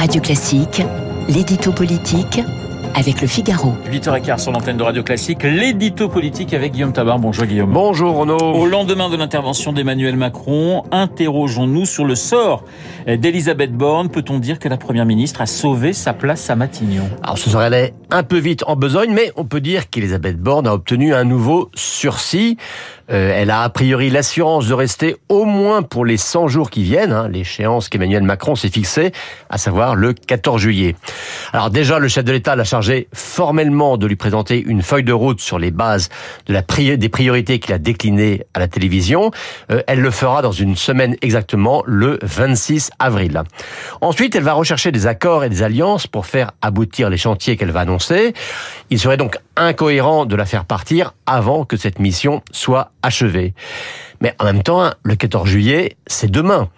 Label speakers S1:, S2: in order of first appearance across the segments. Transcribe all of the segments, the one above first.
S1: Radio Classique, l'édito politique avec le Figaro.
S2: 8h15 sur l'antenne de Radio Classique, l'édito politique avec Guillaume Tabar. Bonjour Guillaume.
S3: Bonjour Renaud.
S2: Au lendemain de l'intervention d'Emmanuel Macron, interrogeons-nous sur le sort d'Elisabeth Borne. Peut-on dire que la Première ministre a sauvé sa place à Matignon?
S3: Alors ce serait un peu vite en besogne, mais on peut dire qu'Elisabeth Borne a obtenu un nouveau sursis. Euh, elle a a priori l'assurance de rester au moins pour les 100 jours qui viennent, hein, l'échéance qu'Emmanuel Macron s'est fixée, à savoir le 14 juillet. Alors déjà, le chef de l'État l'a chargé formellement de lui présenter une feuille de route sur les bases des priorités qu'il a déclinées à la télévision. Euh, elle le fera dans une semaine exactement, le 26 avril. Ensuite, elle va rechercher des accords et des alliances pour faire aboutir les chantiers qu'elle va annoncer. Il serait donc incohérent de la faire partir avant que cette mission soit achevée. Mais en même temps, le 14 juillet, c'est demain.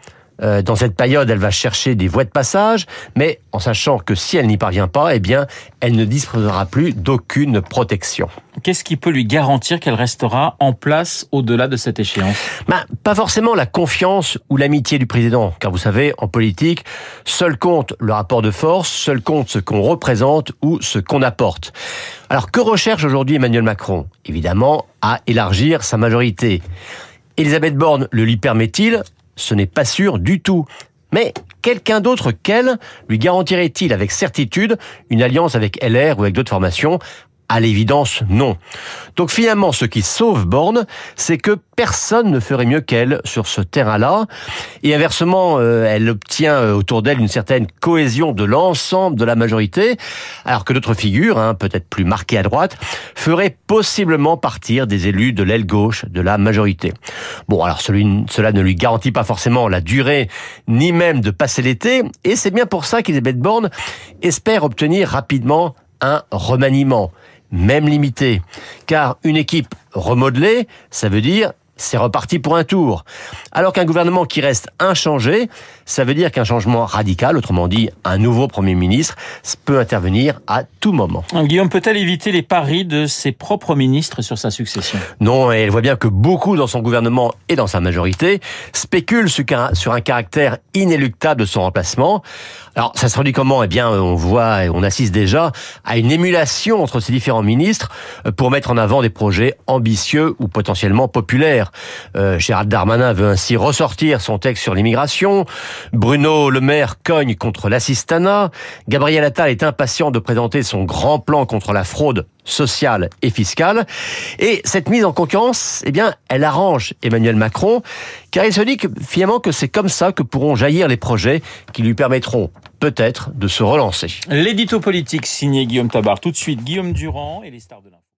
S3: Euh, dans cette période, elle va chercher des voies de passage, mais en sachant que si elle n'y parvient pas, eh bien, elle ne disposera plus d'aucune protection.
S2: Qu'est-ce qui peut lui garantir qu'elle restera en place au-delà de cette échéance?
S3: Ben, Pas forcément la confiance ou l'amitié du président, car vous savez, en politique, seul compte le rapport de force, seul compte ce qu'on représente ou ce qu'on apporte. Alors que recherche aujourd'hui Emmanuel Macron? Évidemment, à élargir sa majorité. Elisabeth Borne le lui permet-il? Ce n'est pas sûr du tout. Mais quelqu'un d'autre qu'elle lui garantirait-il avec certitude une alliance avec LR ou avec d'autres formations? À l'évidence, non. Donc finalement, ce qui sauve Borne, c'est que personne ne ferait mieux qu'elle sur ce terrain-là. Et inversement, euh, elle obtient euh, autour d'elle une certaine cohésion de l'ensemble de la majorité, alors que d'autres figures, hein, peut-être plus marquées à droite, feraient possiblement partir des élus de l'aile gauche de la majorité. Bon, alors cela ne lui garantit pas forcément la durée, ni même de passer l'été, et c'est bien pour ça qu'Elisabeth Borne espère obtenir rapidement un remaniement même limité. Car une équipe remodelée, ça veut dire c'est reparti pour un tour. Alors qu'un gouvernement qui reste inchangé, ça veut dire qu'un changement radical, autrement dit un nouveau Premier ministre, peut intervenir à tout moment.
S2: Guillaume peut-elle éviter les paris de ses propres ministres sur sa succession?
S3: Non, et elle voit bien que beaucoup dans son gouvernement et dans sa majorité spéculent sur un caractère inéluctable de son remplacement. Alors, ça se traduit comment? Eh bien, on voit et on assiste déjà à une émulation entre ces différents ministres euh, pour mettre en avant des projets ambitieux ou potentiellement populaires. Euh, Gérald Darmanin veut ainsi ressortir son texte sur l'immigration. Bruno Le Maire cogne contre l'assistanat. Gabriel Attal est impatient de présenter son grand plan contre la fraude sociale et fiscale. Et cette mise en concurrence, eh bien, elle arrange Emmanuel Macron, car il se dit que, finalement que c'est comme ça que pourront jaillir les projets qui lui permettront peut-être de se relancer.
S2: L'édito politique signé Guillaume Tabar. Tout de suite, Guillaume Durand et les stars de l'info.